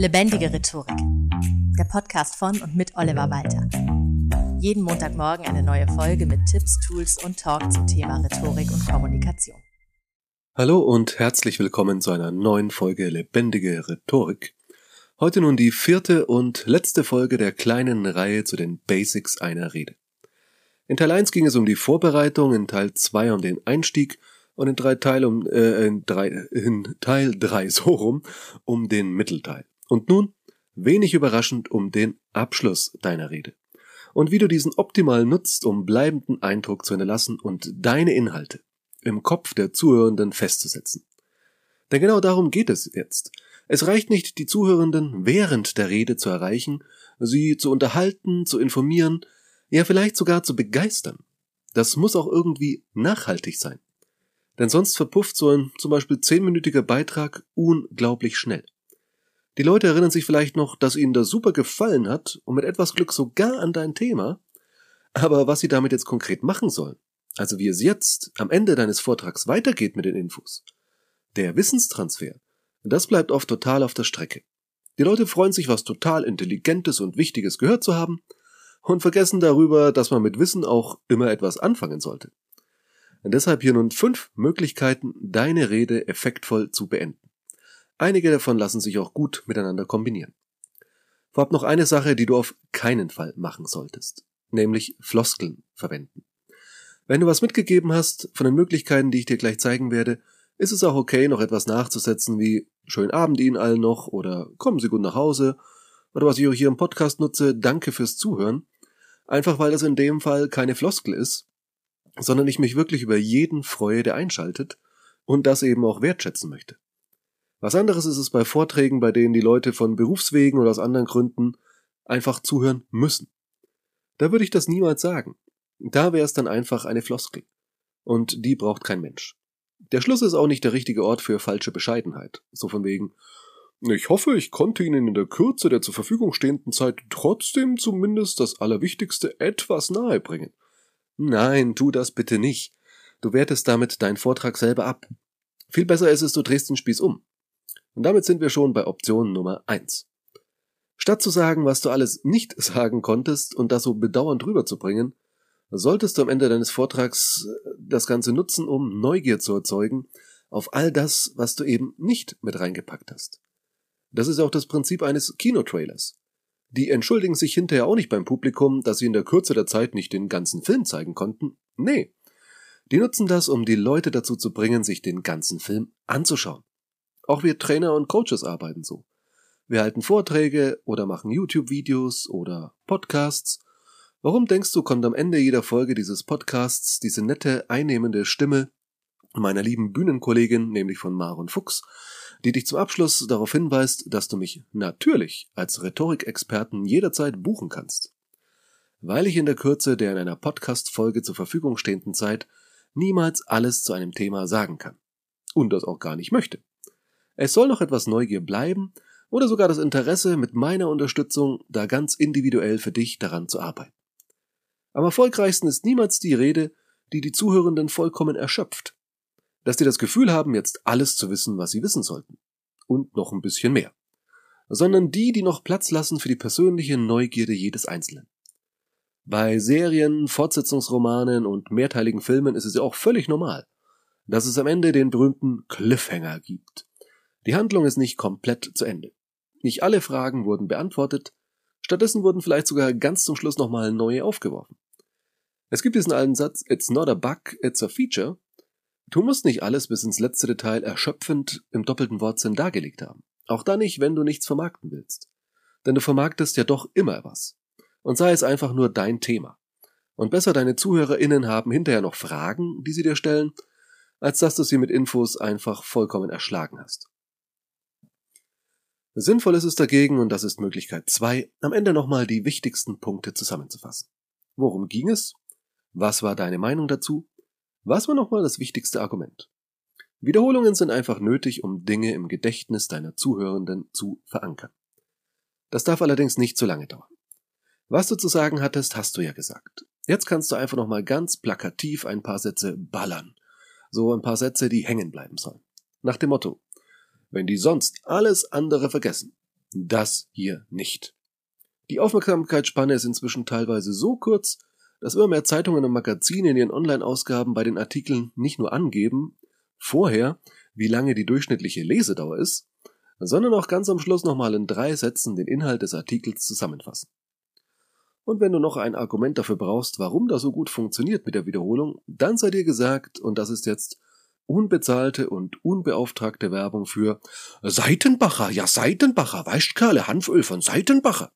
Lebendige Rhetorik. Der Podcast von und mit Oliver Walter. Jeden Montagmorgen eine neue Folge mit Tipps, Tools und Talk zum Thema Rhetorik und Kommunikation. Hallo und herzlich willkommen zu einer neuen Folge Lebendige Rhetorik. Heute nun die vierte und letzte Folge der kleinen Reihe zu den Basics einer Rede. In Teil 1 ging es um die Vorbereitung, in Teil 2 um den Einstieg und in drei Teil um äh, in, drei, in Teil 3 so rum um den Mittelteil. Und nun, wenig überraschend, um den Abschluss deiner Rede. Und wie du diesen optimal nutzt, um bleibenden Eindruck zu hinterlassen und deine Inhalte im Kopf der Zuhörenden festzusetzen. Denn genau darum geht es jetzt. Es reicht nicht, die Zuhörenden während der Rede zu erreichen, sie zu unterhalten, zu informieren, ja vielleicht sogar zu begeistern. Das muss auch irgendwie nachhaltig sein. Denn sonst verpufft so ein zum Beispiel zehnminütiger Beitrag unglaublich schnell. Die Leute erinnern sich vielleicht noch, dass ihnen das super gefallen hat und mit etwas Glück sogar an dein Thema, aber was sie damit jetzt konkret machen sollen, also wie es jetzt am Ende deines Vortrags weitergeht mit den Infos, der Wissenstransfer, das bleibt oft total auf der Strecke. Die Leute freuen sich, was total Intelligentes und Wichtiges gehört zu haben und vergessen darüber, dass man mit Wissen auch immer etwas anfangen sollte. Und deshalb hier nun fünf Möglichkeiten, deine Rede effektvoll zu beenden. Einige davon lassen sich auch gut miteinander kombinieren. Vorab noch eine Sache, die du auf keinen Fall machen solltest, nämlich Floskeln verwenden. Wenn du was mitgegeben hast von den Möglichkeiten, die ich dir gleich zeigen werde, ist es auch okay, noch etwas nachzusetzen wie Schönen Abend Ihnen allen noch oder Kommen Sie gut nach Hause oder was ich auch hier im Podcast nutze, Danke fürs Zuhören. Einfach weil das in dem Fall keine Floskel ist, sondern ich mich wirklich über jeden freue, der einschaltet und das eben auch wertschätzen möchte. Was anderes ist es bei Vorträgen, bei denen die Leute von Berufswegen oder aus anderen Gründen einfach zuhören müssen. Da würde ich das niemals sagen. Da wäre es dann einfach eine Floskel. Und die braucht kein Mensch. Der Schluss ist auch nicht der richtige Ort für falsche Bescheidenheit. So von wegen, ich hoffe, ich konnte Ihnen in der Kürze der zur Verfügung stehenden Zeit trotzdem zumindest das Allerwichtigste etwas nahebringen. Nein, tu das bitte nicht. Du wertest damit deinen Vortrag selber ab. Viel besser ist es, du drehst den Spieß um. Und damit sind wir schon bei Option Nummer eins. Statt zu sagen, was du alles nicht sagen konntest und das so bedauernd rüberzubringen, solltest du am Ende deines Vortrags äh, das Ganze nutzen, um Neugier zu erzeugen auf all das, was du eben nicht mit reingepackt hast. Das ist auch das Prinzip eines Kinotrailers. Die entschuldigen sich hinterher auch nicht beim Publikum, dass sie in der Kürze der Zeit nicht den ganzen Film zeigen konnten. Nee. Die nutzen das, um die Leute dazu zu bringen, sich den ganzen Film anzuschauen. Auch wir Trainer und Coaches arbeiten so. Wir halten Vorträge oder machen YouTube-Videos oder Podcasts. Warum denkst du, kommt am Ende jeder Folge dieses Podcasts diese nette, einnehmende Stimme meiner lieben Bühnenkollegin, nämlich von Maren Fuchs, die dich zum Abschluss darauf hinweist, dass du mich natürlich als Rhetorikexperten jederzeit buchen kannst. Weil ich in der Kürze der in einer Podcast-Folge zur Verfügung stehenden Zeit niemals alles zu einem Thema sagen kann. Und das auch gar nicht möchte. Es soll noch etwas Neugier bleiben oder sogar das Interesse, mit meiner Unterstützung da ganz individuell für dich daran zu arbeiten. Am erfolgreichsten ist niemals die Rede, die die Zuhörenden vollkommen erschöpft. Dass die das Gefühl haben, jetzt alles zu wissen, was sie wissen sollten. Und noch ein bisschen mehr. Sondern die, die noch Platz lassen für die persönliche Neugierde jedes Einzelnen. Bei Serien, Fortsetzungsromanen und mehrteiligen Filmen ist es ja auch völlig normal, dass es am Ende den berühmten Cliffhanger gibt. Die Handlung ist nicht komplett zu Ende. Nicht alle Fragen wurden beantwortet, stattdessen wurden vielleicht sogar ganz zum Schluss nochmal neue aufgeworfen. Es gibt diesen alten Satz, it's not a bug, it's a feature. Du musst nicht alles bis ins letzte Detail erschöpfend im doppelten Wortsinn dargelegt haben. Auch da nicht, wenn du nichts vermarkten willst. Denn du vermarktest ja doch immer was. Und sei es einfach nur dein Thema. Und besser deine ZuhörerInnen haben hinterher noch Fragen, die sie dir stellen, als dass du sie mit Infos einfach vollkommen erschlagen hast. Sinnvoll ist es dagegen, und das ist Möglichkeit zwei, am Ende nochmal die wichtigsten Punkte zusammenzufassen. Worum ging es? Was war deine Meinung dazu? Was war nochmal das wichtigste Argument? Wiederholungen sind einfach nötig, um Dinge im Gedächtnis deiner Zuhörenden zu verankern. Das darf allerdings nicht zu lange dauern. Was du zu sagen hattest, hast du ja gesagt. Jetzt kannst du einfach nochmal ganz plakativ ein paar Sätze ballern. So ein paar Sätze, die hängen bleiben sollen. Nach dem Motto, wenn die sonst alles andere vergessen, Das hier nicht. Die Aufmerksamkeitsspanne ist inzwischen teilweise so kurz, dass immer mehr Zeitungen und Magazine in ihren Online-Ausgaben bei den Artikeln nicht nur angeben, vorher, wie lange die durchschnittliche Lesedauer ist, sondern auch ganz am Schluss nochmal in drei Sätzen den Inhalt des Artikels zusammenfassen. Und wenn du noch ein Argument dafür brauchst, warum das so gut funktioniert mit der Wiederholung, dann sei dir gesagt, und das ist jetzt unbezahlte und unbeauftragte Werbung für Seitenbacher, ja Seitenbacher, weißt Kerle, Hanföl von Seitenbacher.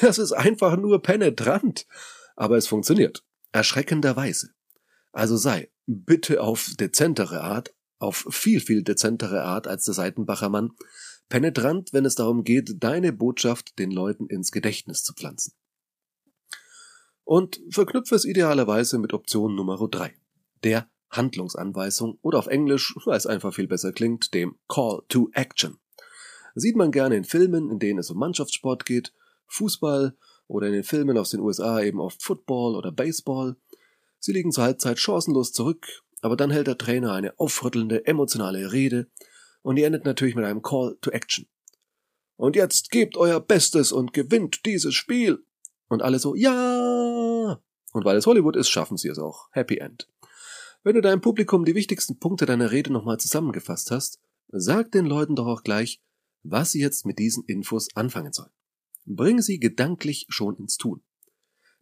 Das ist einfach nur penetrant, aber es funktioniert. Erschreckenderweise. Also sei bitte auf dezentere Art, auf viel, viel dezentere Art als der Seitenbacher Mann, penetrant, wenn es darum geht, deine Botschaft den Leuten ins Gedächtnis zu pflanzen. Und verknüpfe es idealerweise mit Option Nummer drei, der Handlungsanweisung oder auf Englisch, weil es einfach viel besser klingt, dem Call to Action. Sieht man gerne in Filmen, in denen es um Mannschaftssport geht, Fußball oder in den Filmen aus den USA eben oft Football oder Baseball. Sie liegen zur Halbzeit chancenlos zurück, aber dann hält der Trainer eine aufrüttelnde, emotionale Rede und die endet natürlich mit einem Call to Action. Und jetzt gebt euer Bestes und gewinnt dieses Spiel. Und alle so, ja. Und weil es Hollywood ist, schaffen sie es auch. Happy End. Wenn du deinem Publikum die wichtigsten Punkte deiner Rede nochmal zusammengefasst hast, sag den Leuten doch auch gleich, was sie jetzt mit diesen Infos anfangen sollen. Bring sie gedanklich schon ins Tun.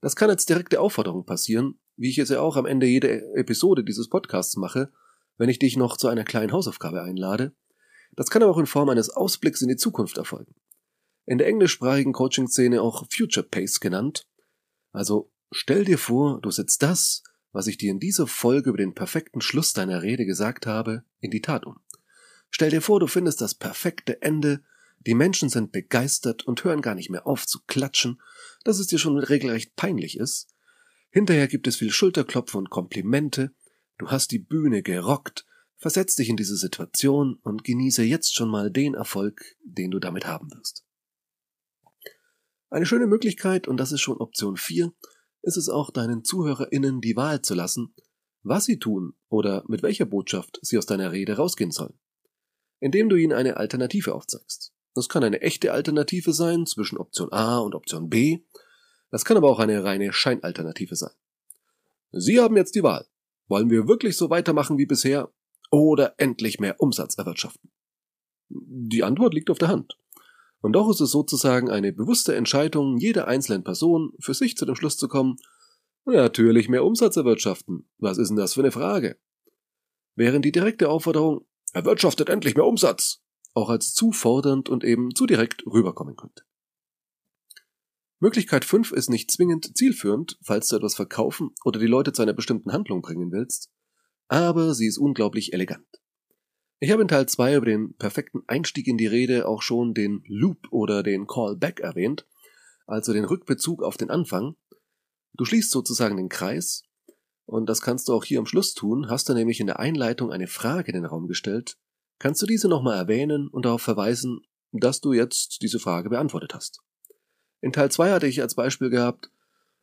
Das kann als direkte Aufforderung passieren, wie ich es ja auch am Ende jeder Episode dieses Podcasts mache, wenn ich dich noch zu einer kleinen Hausaufgabe einlade. Das kann aber auch in Form eines Ausblicks in die Zukunft erfolgen. In der englischsprachigen Coaching-Szene auch Future Pace genannt. Also stell dir vor, du setzt das, was ich dir in dieser Folge über den perfekten Schluss deiner Rede gesagt habe, in die Tat um. Stell dir vor, du findest das perfekte Ende, die Menschen sind begeistert und hören gar nicht mehr auf zu klatschen, dass es dir schon regelrecht peinlich ist. Hinterher gibt es viel Schulterklopfen und Komplimente, du hast die Bühne gerockt, versetz dich in diese Situation und genieße jetzt schon mal den Erfolg, den du damit haben wirst. Eine schöne Möglichkeit, und das ist schon Option 4, ist es auch deinen ZuhörerInnen die Wahl zu lassen, was sie tun oder mit welcher Botschaft sie aus deiner Rede rausgehen sollen. Indem du ihnen eine Alternative aufzeigst. Das kann eine echte Alternative sein zwischen Option A und Option B. Das kann aber auch eine reine Scheinalternative sein. Sie haben jetzt die Wahl. Wollen wir wirklich so weitermachen wie bisher oder endlich mehr Umsatz erwirtschaften? Die Antwort liegt auf der Hand. Und doch ist es sozusagen eine bewusste Entscheidung jeder einzelnen Person, für sich zu dem Schluss zu kommen, natürlich mehr Umsatz erwirtschaften. Was ist denn das für eine Frage? Während die direkte Aufforderung, erwirtschaftet endlich mehr Umsatz, auch als zu fordernd und eben zu direkt rüberkommen könnte. Möglichkeit 5 ist nicht zwingend zielführend, falls du etwas verkaufen oder die Leute zu einer bestimmten Handlung bringen willst, aber sie ist unglaublich elegant. Ich habe in Teil 2 über den perfekten Einstieg in die Rede auch schon den Loop oder den Callback erwähnt, also den Rückbezug auf den Anfang. Du schließt sozusagen den Kreis, und das kannst du auch hier am Schluss tun, hast du nämlich in der Einleitung eine Frage in den Raum gestellt, kannst du diese nochmal erwähnen und darauf verweisen, dass du jetzt diese Frage beantwortet hast. In Teil 2 hatte ich als Beispiel gehabt,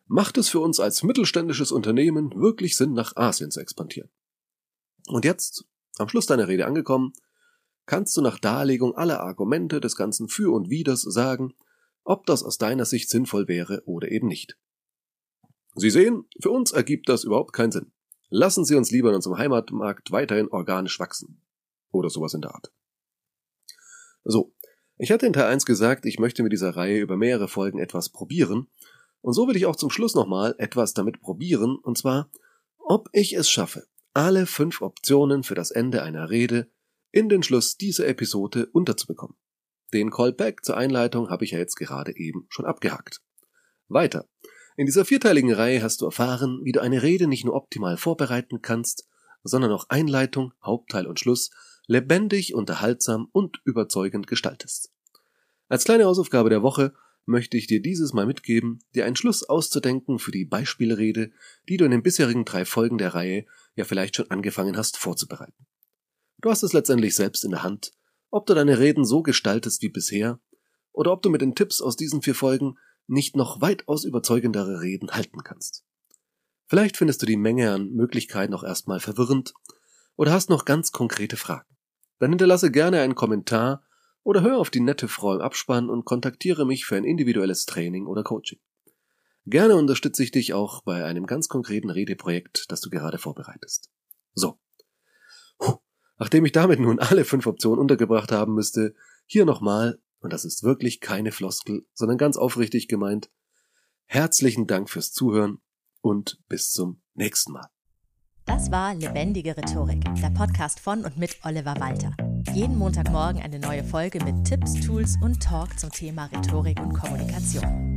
macht es für uns als mittelständisches Unternehmen wirklich Sinn, nach Asien zu expandieren? Und jetzt am Schluss deiner Rede angekommen, kannst du nach Darlegung aller Argumente des ganzen Für und Widers sagen, ob das aus deiner Sicht sinnvoll wäre oder eben nicht. Sie sehen, für uns ergibt das überhaupt keinen Sinn. Lassen Sie uns lieber in unserem Heimatmarkt weiterhin organisch wachsen. Oder sowas in der Art. So, ich hatte in Teil 1 gesagt, ich möchte mit dieser Reihe über mehrere Folgen etwas probieren. Und so will ich auch zum Schluss nochmal etwas damit probieren, und zwar, ob ich es schaffe, alle fünf Optionen für das Ende einer Rede in den Schluss dieser Episode unterzubekommen. Den Callback zur Einleitung habe ich ja jetzt gerade eben schon abgehakt. Weiter. In dieser vierteiligen Reihe hast du erfahren, wie du eine Rede nicht nur optimal vorbereiten kannst, sondern auch Einleitung, Hauptteil und Schluss lebendig, unterhaltsam und überzeugend gestaltest. Als kleine Hausaufgabe der Woche möchte ich dir dieses Mal mitgeben, dir einen Schluss auszudenken für die Beispielrede, die du in den bisherigen drei Folgen der Reihe ja vielleicht schon angefangen hast vorzubereiten. Du hast es letztendlich selbst in der Hand, ob du deine Reden so gestaltest wie bisher, oder ob du mit den Tipps aus diesen vier Folgen nicht noch weitaus überzeugendere Reden halten kannst. Vielleicht findest du die Menge an Möglichkeiten auch erstmal verwirrend oder hast noch ganz konkrete Fragen. Dann hinterlasse gerne einen Kommentar Oder hör auf die nette Frau im Abspann und kontaktiere mich für ein individuelles Training oder Coaching. Gerne unterstütze ich dich auch bei einem ganz konkreten Redeprojekt, das du gerade vorbereitest. So. Puh. Nachdem ich damit nun alle fünf Optionen untergebracht haben müsste, hier nochmal, und das ist wirklich keine Floskel, sondern ganz aufrichtig gemeint, herzlichen Dank fürs Zuhören und bis zum nächsten Mal. Das war Lebendige Rhetorik, der Podcast von und mit Oliver Walter. Jeden Montagmorgen eine neue Folge mit Tipps, Tools und Talk zum Thema Rhetorik und Kommunikation.